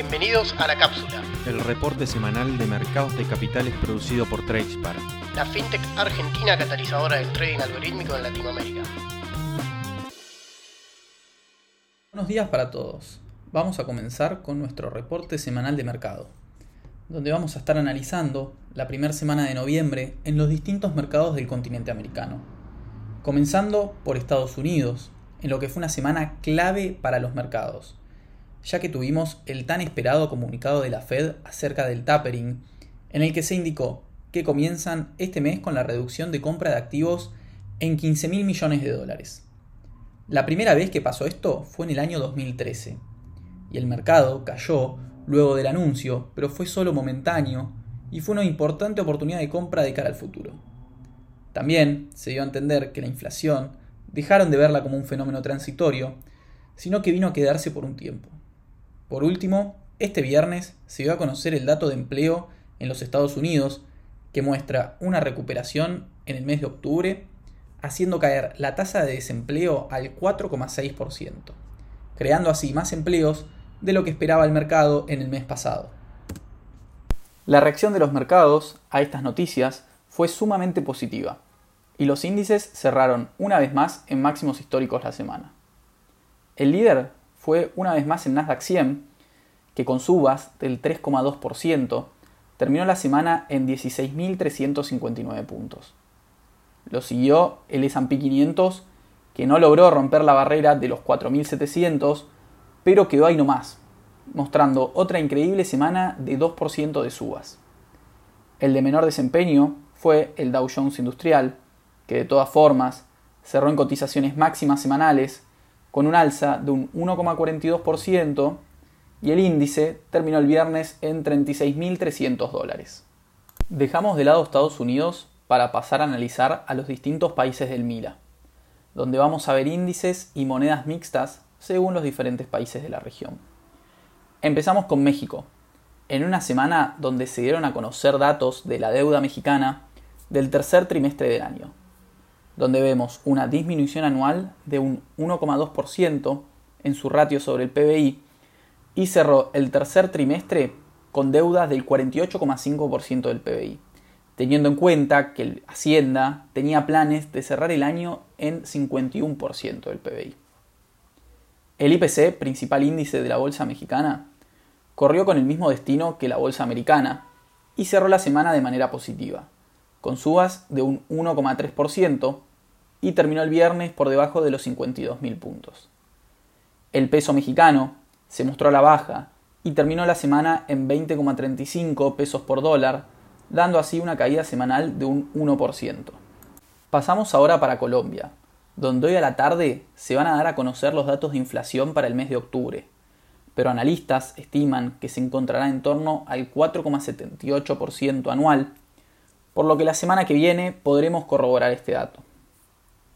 Bienvenidos a La Cápsula, el reporte semanal de mercados de capitales producido por Tradespar, la fintech argentina catalizadora del trading algorítmico en Latinoamérica. Buenos días para todos. Vamos a comenzar con nuestro reporte semanal de mercado, donde vamos a estar analizando la primera semana de noviembre en los distintos mercados del continente americano. Comenzando por Estados Unidos, en lo que fue una semana clave para los mercados, ya que tuvimos el tan esperado comunicado de la Fed acerca del tapering, en el que se indicó que comienzan este mes con la reducción de compra de activos en 15 mil millones de dólares. La primera vez que pasó esto fue en el año 2013, y el mercado cayó luego del anuncio, pero fue solo momentáneo y fue una importante oportunidad de compra de cara al futuro. También se dio a entender que la inflación dejaron de verla como un fenómeno transitorio, sino que vino a quedarse por un tiempo. Por último, este viernes se dio a conocer el dato de empleo en los Estados Unidos, que muestra una recuperación en el mes de octubre, haciendo caer la tasa de desempleo al 4,6%, creando así más empleos de lo que esperaba el mercado en el mes pasado. La reacción de los mercados a estas noticias fue sumamente positiva, y los índices cerraron una vez más en máximos históricos la semana. El líder fue una vez más el Nasdaq 100, que con subas del 3,2% terminó la semana en 16.359 puntos. Lo siguió el S&P 500, que no logró romper la barrera de los 4.700, pero quedó ahí nomás, mostrando otra increíble semana de 2% de subas. El de menor desempeño fue el Dow Jones Industrial, que de todas formas cerró en cotizaciones máximas semanales con un alza de un 1,42% y el índice terminó el viernes en 36.300 dólares. Dejamos de lado Estados Unidos para pasar a analizar a los distintos países del MILA, donde vamos a ver índices y monedas mixtas según los diferentes países de la región. Empezamos con México, en una semana donde se dieron a conocer datos de la deuda mexicana del tercer trimestre del año donde vemos una disminución anual de un 1,2% en su ratio sobre el PBI y cerró el tercer trimestre con deudas del 48,5% del PBI, teniendo en cuenta que Hacienda tenía planes de cerrar el año en 51% del PBI. El IPC, principal índice de la bolsa mexicana, corrió con el mismo destino que la bolsa americana y cerró la semana de manera positiva, con subas de un 1,3% y terminó el viernes por debajo de los 52.000 puntos. El peso mexicano se mostró a la baja y terminó la semana en 20,35 pesos por dólar, dando así una caída semanal de un 1%. Pasamos ahora para Colombia, donde hoy a la tarde se van a dar a conocer los datos de inflación para el mes de octubre, pero analistas estiman que se encontrará en torno al 4,78% anual, por lo que la semana que viene podremos corroborar este dato.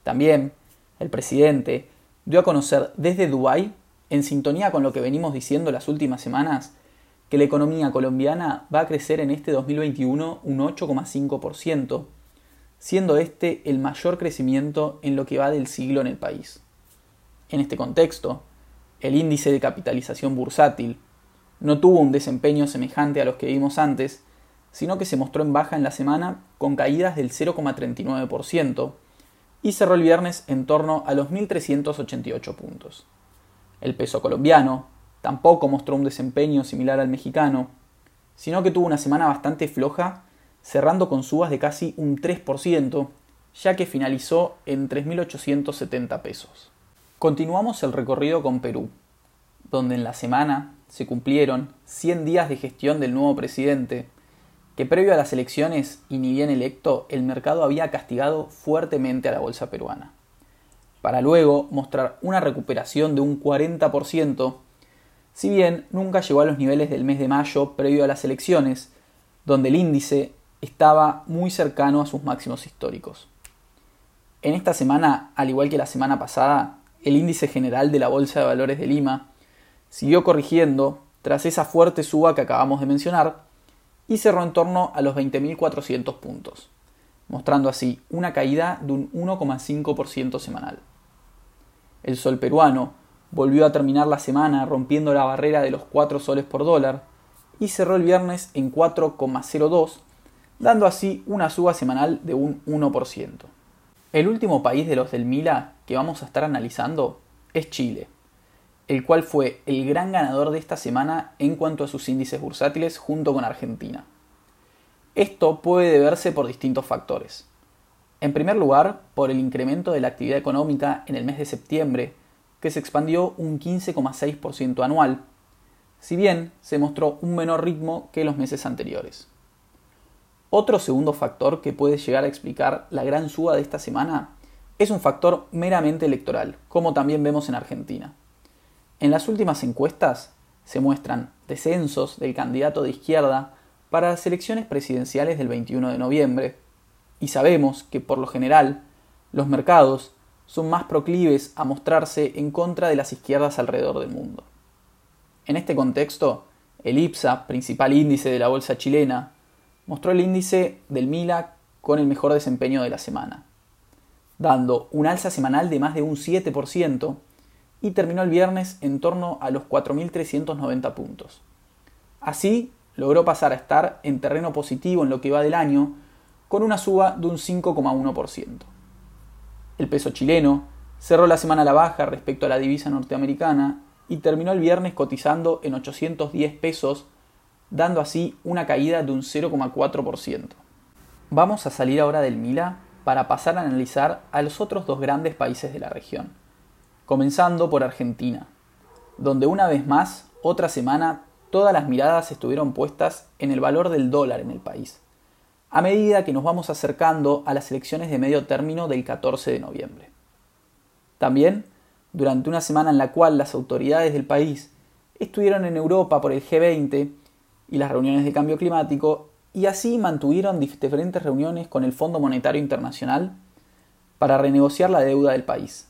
También, el presidente dio a conocer desde Dubái, en sintonía con lo que venimos diciendo las últimas semanas, que la economía colombiana va a crecer en este 2021 un 8,5%, siendo este el mayor crecimiento en lo que va del siglo en el país. En este contexto, el índice de capitalización bursátil no tuvo un desempeño semejante a los que vimos antes, sino que se mostró en baja en la semana con caídas del 0,39%, y cerró el viernes en torno a los 1.388 puntos. El peso colombiano tampoco mostró un desempeño similar al mexicano, sino que tuvo una semana bastante floja, cerrando con subas de casi un 3%, ya que finalizó en 3.870 pesos. Continuamos el recorrido con Perú, donde en la semana se cumplieron 100 días de gestión del nuevo presidente, que previo a las elecciones y ni bien electo, el mercado había castigado fuertemente a la bolsa peruana, para luego mostrar una recuperación de un 40%, si bien nunca llegó a los niveles del mes de mayo previo a las elecciones, donde el índice estaba muy cercano a sus máximos históricos. En esta semana, al igual que la semana pasada, el índice general de la Bolsa de Valores de Lima siguió corrigiendo tras esa fuerte suba que acabamos de mencionar, y cerró en torno a los 20.400 puntos, mostrando así una caída de un 1,5% semanal. El sol peruano volvió a terminar la semana rompiendo la barrera de los 4 soles por dólar y cerró el viernes en 4,02, dando así una suba semanal de un 1%. El último país de los del Mila que vamos a estar analizando es Chile, el cual fue el gran ganador de esta semana en cuanto a sus índices bursátiles junto con Argentina. Esto puede deberse por distintos factores. En primer lugar, por el incremento de la actividad económica en el mes de septiembre, que se expandió un 15,6% anual, si bien se mostró un menor ritmo que los meses anteriores. Otro segundo factor que puede llegar a explicar la gran suba de esta semana es un factor meramente electoral, como también vemos en Argentina. En las últimas encuestas se muestran descensos del candidato de izquierda para las elecciones presidenciales del 21 de noviembre, y sabemos que por lo general los mercados son más proclives a mostrarse en contra de las izquierdas alrededor del mundo. En este contexto, el IPSA, principal índice de la bolsa chilena, mostró el índice del MILA con el mejor desempeño de la semana, dando un alza semanal de más de un 7% y terminó el viernes en torno a los 4.390 puntos. Así, logró pasar a estar en terreno positivo en lo que va del año, con una suba de un 5,1%. El peso chileno cerró la semana a la baja respecto a la divisa norteamericana y terminó el viernes cotizando en 810 pesos, dando así una caída de un 0,4%. Vamos a salir ahora del Mila para pasar a analizar a los otros dos grandes países de la región, comenzando por Argentina, donde una vez más, otra semana, todas las miradas estuvieron puestas en el valor del dólar en el país, a medida que nos vamos acercando a las elecciones de medio término del 14 de noviembre. También, durante una semana en la cual las autoridades del país estuvieron en Europa por el G20 y las reuniones de cambio climático, y así mantuvieron diferentes reuniones con el Fondo Monetario Internacional para renegociar la deuda del país.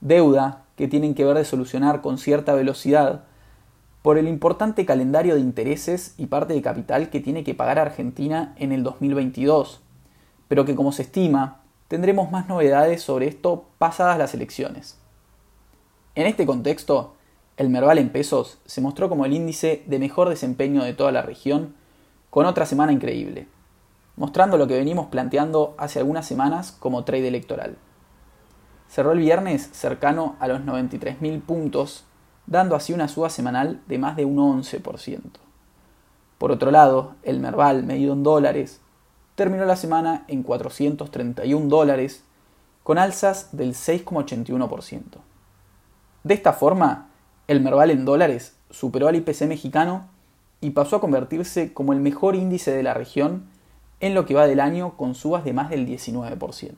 Deuda que tienen que ver de solucionar con cierta velocidad por el importante calendario de intereses y parte de capital que tiene que pagar Argentina en el 2022, pero que como se estima, tendremos más novedades sobre esto pasadas las elecciones. En este contexto, el Merval en pesos se mostró como el índice de mejor desempeño de toda la región, con otra semana increíble, mostrando lo que venimos planteando hace algunas semanas como trade electoral. Cerró el viernes cercano a los 93.000 puntos dando así una suba semanal de más de un 11%. Por otro lado, el Merval, medido en dólares, terminó la semana en 431 dólares, con alzas del 6,81%. De esta forma, el Merval en dólares superó al IPC mexicano y pasó a convertirse como el mejor índice de la región en lo que va del año con subas de más del 19%.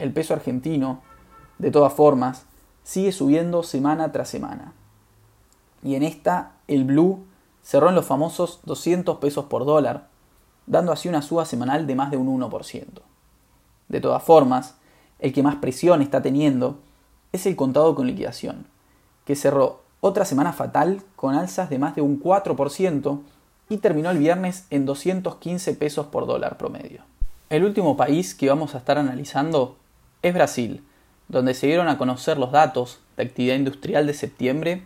El peso argentino, de todas formas, sigue subiendo semana tras semana. Y en esta, el blue cerró en los famosos 200 pesos por dólar, dando así una suba semanal de más de un 1%. De todas formas, el que más presión está teniendo es el contado con liquidación, que cerró otra semana fatal con alzas de más de un 4% y terminó el viernes en 215 pesos por dólar promedio. El último país que vamos a estar analizando es Brasil, donde se dieron a conocer los datos de actividad industrial de septiembre,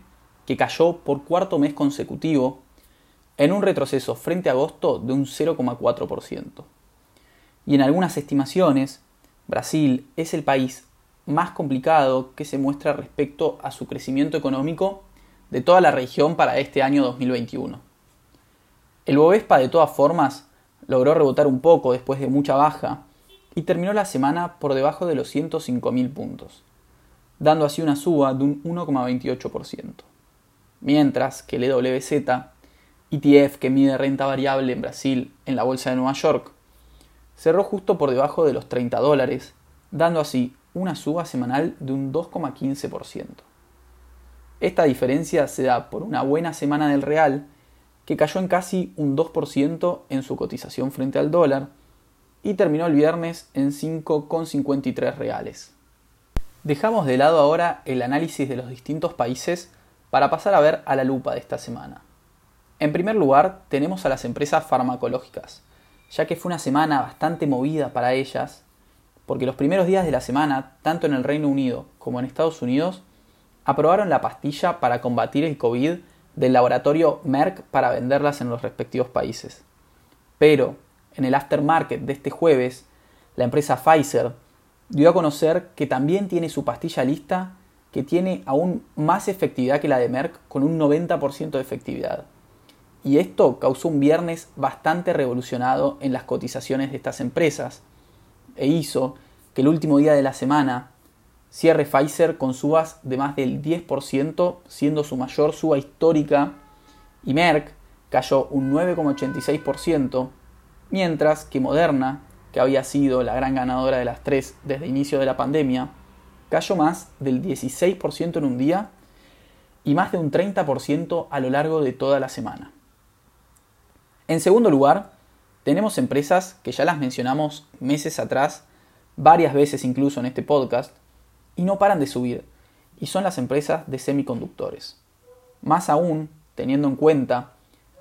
que cayó por cuarto mes consecutivo, en un retroceso frente a agosto de un 0,4%. Y en algunas estimaciones, Brasil es el país más complicado que se muestra respecto a su crecimiento económico de toda la región para este año 2021. El Bovespa de todas formas logró rebotar un poco después de mucha baja y terminó la semana por debajo de los 105.000 puntos, dando así una suba de un 1,28%. Mientras que el EWZ, ETF que mide renta variable en Brasil en la bolsa de Nueva York, cerró justo por debajo de los 30 dólares, dando así una suba semanal de un 2,15%. Esta diferencia se da por una buena semana del real, que cayó en casi un 2% en su cotización frente al dólar, y terminó el viernes en 5,53 reales. Dejamos de lado ahora el análisis de los distintos países para pasar a ver a la lupa de esta semana. En primer lugar, tenemos a las empresas farmacológicas, ya que fue una semana bastante movida para ellas, porque los primeros días de la semana, tanto en el Reino Unido como en Estados Unidos, aprobaron la pastilla para combatir el COVID del laboratorio Merck para venderlas en los respectivos países. Pero, en el aftermarket de este jueves, la empresa Pfizer dio a conocer que también tiene su pastilla lista que tiene aún más efectividad que la de Merck con un 90% de efectividad. Y esto causó un viernes bastante revolucionado en las cotizaciones de estas empresas e hizo que el último día de la semana cierre Pfizer con subas de más del 10%, siendo su mayor suba histórica, y Merck cayó un 9,86%, mientras que Moderna, que había sido la gran ganadora de las tres desde el inicio de la pandemia, cayó más del 16% en un día y más de un 30% a lo largo de toda la semana. En segundo lugar, tenemos empresas que ya las mencionamos meses atrás, varias veces incluso en este podcast, y no paran de subir, y son las empresas de semiconductores. Más aún, teniendo en cuenta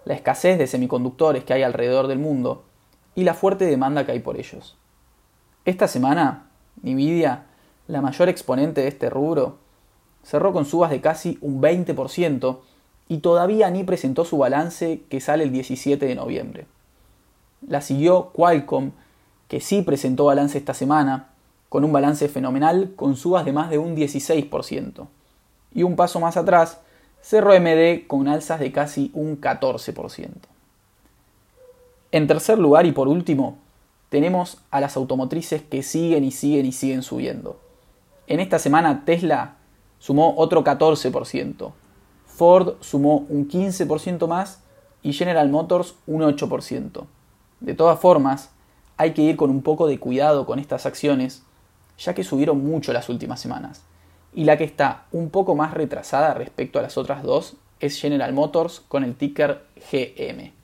la escasez de semiconductores que hay alrededor del mundo y la fuerte demanda que hay por ellos. Esta semana, Nvidia, la mayor exponente de este rubro, cerró con subas de casi un 20% y todavía ni presentó su balance que sale el 17 de noviembre. La siguió Qualcomm, que sí presentó balance esta semana, con un balance fenomenal con subas de más de un 16%. Y un paso más atrás, cerró MD con alzas de casi un 14%. En tercer lugar y por último, tenemos a las automotrices que siguen y siguen y siguen subiendo. En esta semana Tesla sumó otro 14%, Ford sumó un 15% más y General Motors un 8%. De todas formas, hay que ir con un poco de cuidado con estas acciones ya que subieron mucho las últimas semanas. Y la que está un poco más retrasada respecto a las otras dos es General Motors con el ticker GM.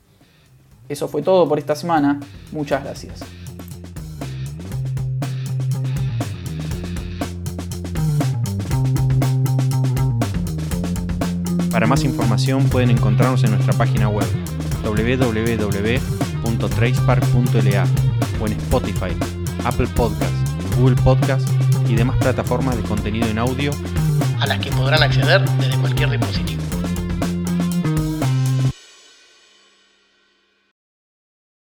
Eso fue todo por esta semana. Muchas gracias. Para más información pueden encontrarnos en nuestra página web www.tracepark.la o en Spotify, Apple Podcasts Google Podcast y demás plataformas de contenido en audio a las que podrán acceder desde cualquier dispositivo.